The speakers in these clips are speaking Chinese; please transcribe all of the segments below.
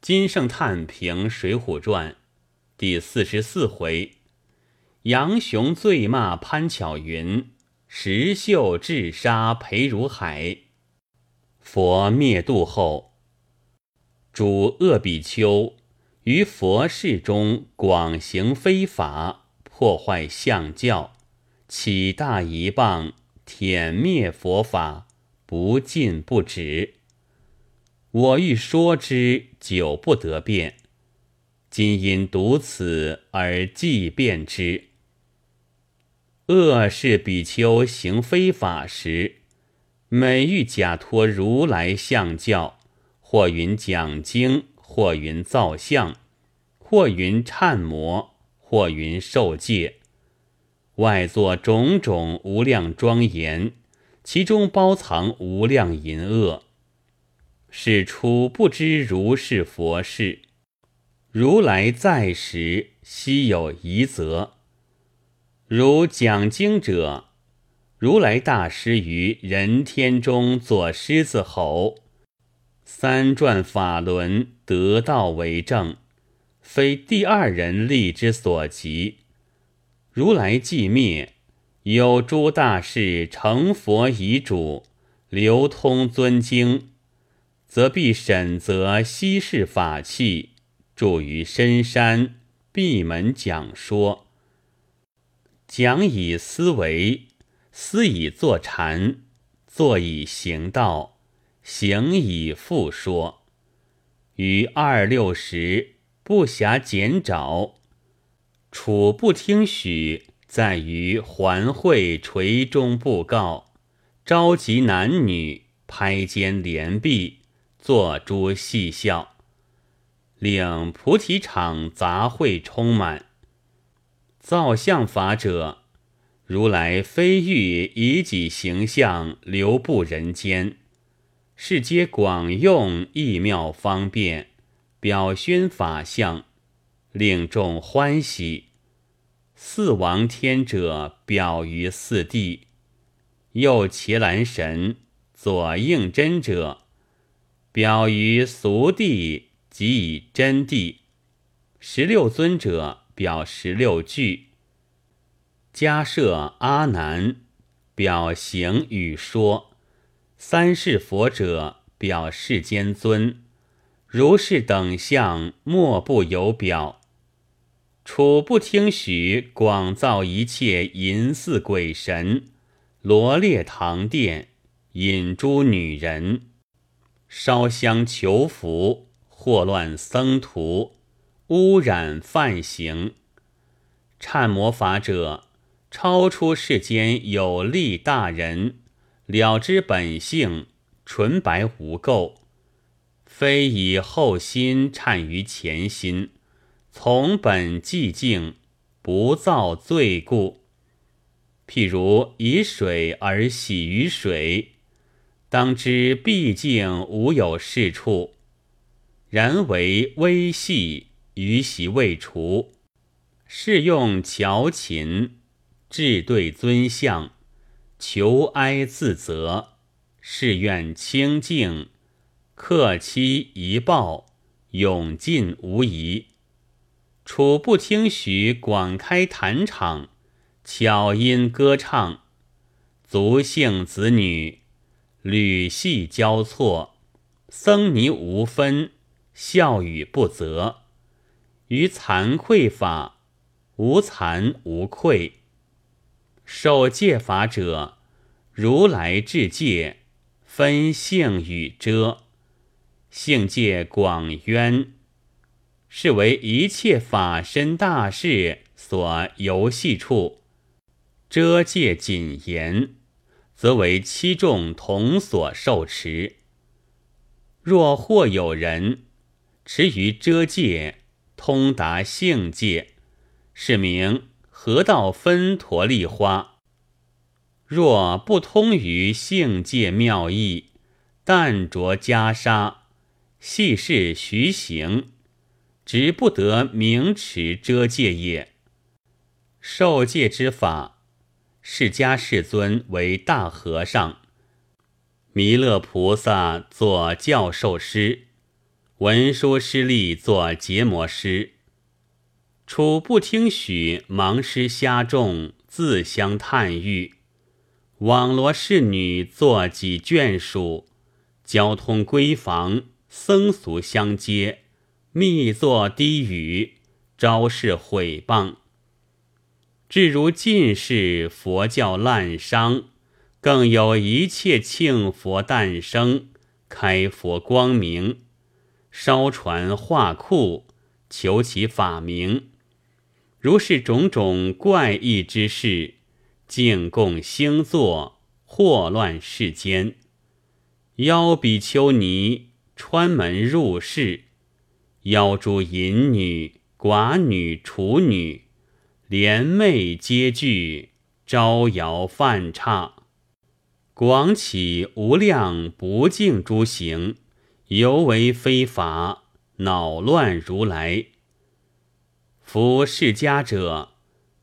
金圣叹评《水浒传》第四十四回：杨雄醉骂潘巧云，石秀智杀裴如海。佛灭度后，主恶比丘于佛事中广行非法，破坏相教，起大一棒，舔灭佛法，不进不止。我欲说之，久不得辩。今因读此而即辩之。恶是比丘行非法时，每欲假托如来相教，或云讲经，或云造像，或云忏魔，或云受戒，外作种种无量庄严，其中包藏无量淫恶。使出不知如是佛事，如来在时，悉有疑责。如讲经者，如来大师于人天中作狮子吼，三转法轮得道为证，非第二人力之所及。如来寂灭，有诸大士成佛遗主，流通尊经。则必审择稀世法器，住于深山，闭门讲说。讲以思维，思以坐禅，坐以行道，行以复说。于二六时不暇减找，处不听许，在于环会垂中布告，召集男女，拍肩连臂。作诸戏笑，令菩提场杂会充满。造像法者，如来非欲以己形象留布人间，是皆广用异妙方便，表宣法相，令众欢喜。四王天者表于四地，右伽蓝神，左应真者。表于俗地，即以真谛。十六尊者表十六句。迦设阿难表行与说。三世佛者表世间尊。如是等相，莫不有表。处不听许，广造一切淫寺鬼神，罗列堂殿，引诸女人。烧香求福，祸乱僧徒，污染犯行。忏魔法者，超出世间有力大人，了知本性，纯白无垢，非以后心忏于前心，从本寂静，不造罪故。譬如以水而洗于水。当知毕竟无有是处，然为微细，余习未除。是用乔琴，至对尊相，求哀自责，誓愿清净，克期一报，永尽无疑。楚不听许，广开坛场，巧音歌唱，族姓子女。缕系交错，僧尼无分，笑语不择。于惭愧法，无惭无愧。受戒法者，如来至戒，分性与遮，性界广渊，是为一切法身大事所游戏处，遮戒谨严。则为七众同所受持。若或有人持于遮戒，通达性界，是名合道分陀利花。若不通于性界妙义，但着袈裟，细事徐行，直不得名持遮戒也。受戒之法。释迦世尊为大和尚，弥勒菩萨作教授师，文殊师利作结魔师。初不听许，盲师瞎众自相叹誉。网罗侍女作几眷属，交通闺房僧俗相接，密作低语，招式毁谤。至如近世佛教滥觞，更有一切庆佛诞生，开佛光明，烧传画库，求其法名。如是种种怪异之事，净供星座，祸乱世间。邀比丘尼穿门入室，邀诸淫女、寡女、处女，连袂皆具，招摇犯差，广起无量不净诸行，犹为非法，恼乱如来。夫释迦者，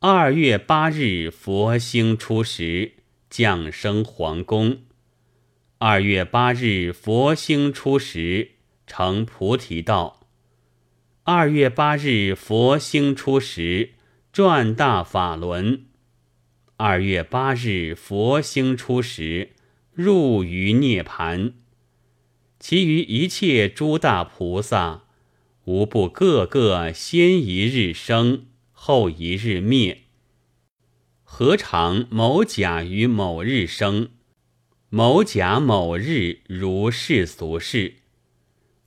二月八日佛星出时，降生皇宫。二月八日佛星出时，成菩提道。二月八日佛星出时，转大法轮。二月八日佛星出时，入于涅盘。其余一切诸大菩萨。无不个个先一日生，后一日灭。何尝某甲于某日生，某甲某日如世俗事？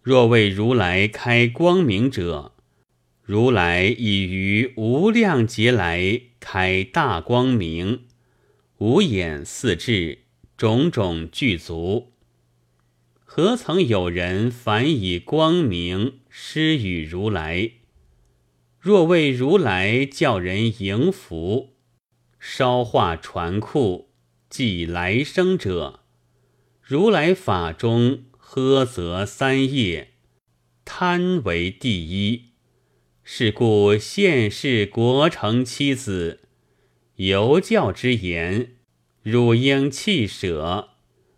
若为如来开光明者，如来已于无量劫来开大光明，五眼四智，种种具足。何曾有人反以光明施与如来？若为如来叫人迎福，烧化传库，即来生者，如来法中呵则三业，贪为第一。是故现世国成妻子，犹教之言，汝应弃舍。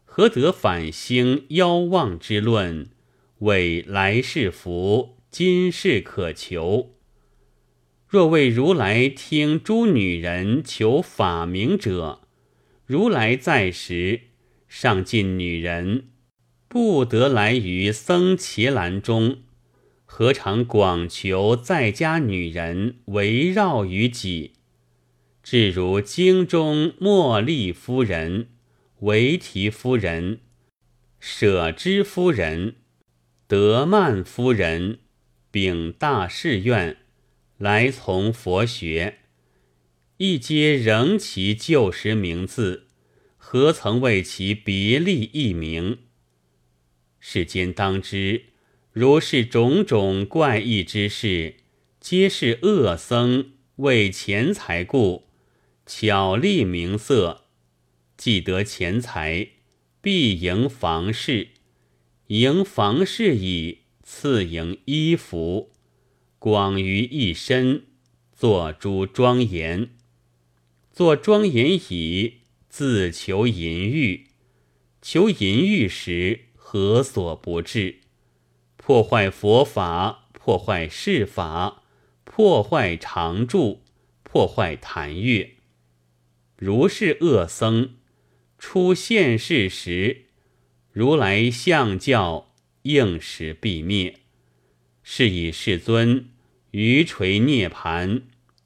何得反兴妖妄之论？为来世福，今世可求。若为如来听诸女人求法名者，如来在时，上尽女人不得来于僧伽蓝中，何尝广求在家女人围绕于己？至如经中茉莉夫人。维提夫人、舍之夫人、德曼夫人秉大誓愿来从佛学，一皆仍其旧时名字，何曾为其别立一名？世间当知，如是种种怪异之事，皆是恶僧为钱财故，巧立名色。既得钱财，必迎房事；迎房事矣，次迎衣服。广于一身，作诸庄严。作庄严矣，自求淫欲。求淫欲时，何所不至？破坏佛法，破坏世法，破坏常住，破坏坛乐。如是恶僧。出现世时，如来相教应时必灭。是以世尊于垂涅盘，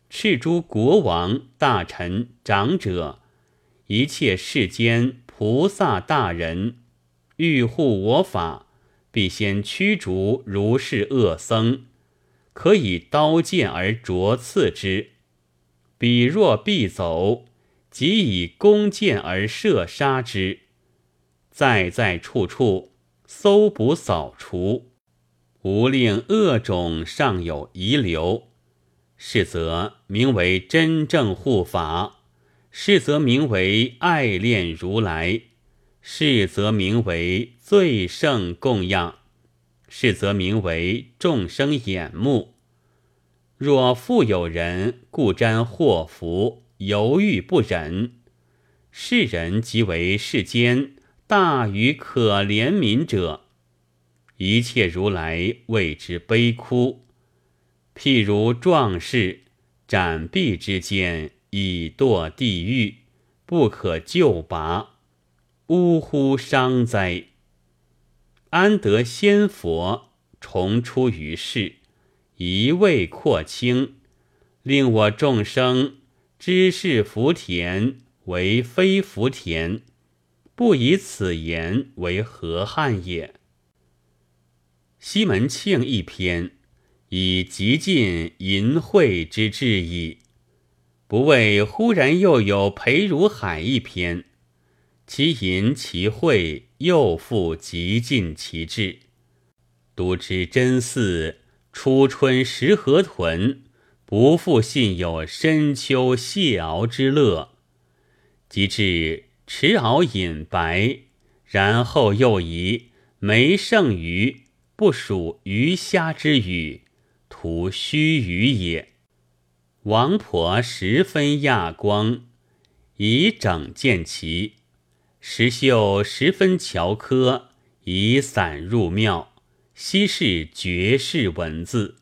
敕诸国王、大臣、长者，一切世间菩萨大人，欲护我法，必先驱逐如是恶僧，可以刀剑而啄刺之。彼若必走。即以弓箭而射杀之，在在处处搜捕扫除，无令恶种尚有遗留。是则名为真正护法；是则名为爱恋如来；是则名为最胜供养；是则名为众生眼目。若复有人故沾祸福。犹豫不忍，世人即为世间大于可怜悯者。一切如来为之悲哭。譬如壮士斩臂之间，已堕地狱，不可救拔，呜呼伤哉！安得仙佛重出于世，一味扩清，令我众生知是福田为非福田，不以此言为何憾也？西门庆一篇，以极尽淫秽之志矣。不为忽然又有裴如海一篇。其淫其秽，又复极尽其志。独知真似初春食河豚，不复信有深秋蟹螯之乐。及至池螯饮白，然后又疑没剩余，不属鱼虾之语，徒虚语也。王婆十分亚光，以整见其。石秀十分巧科，以伞入庙，稀释绝世文字。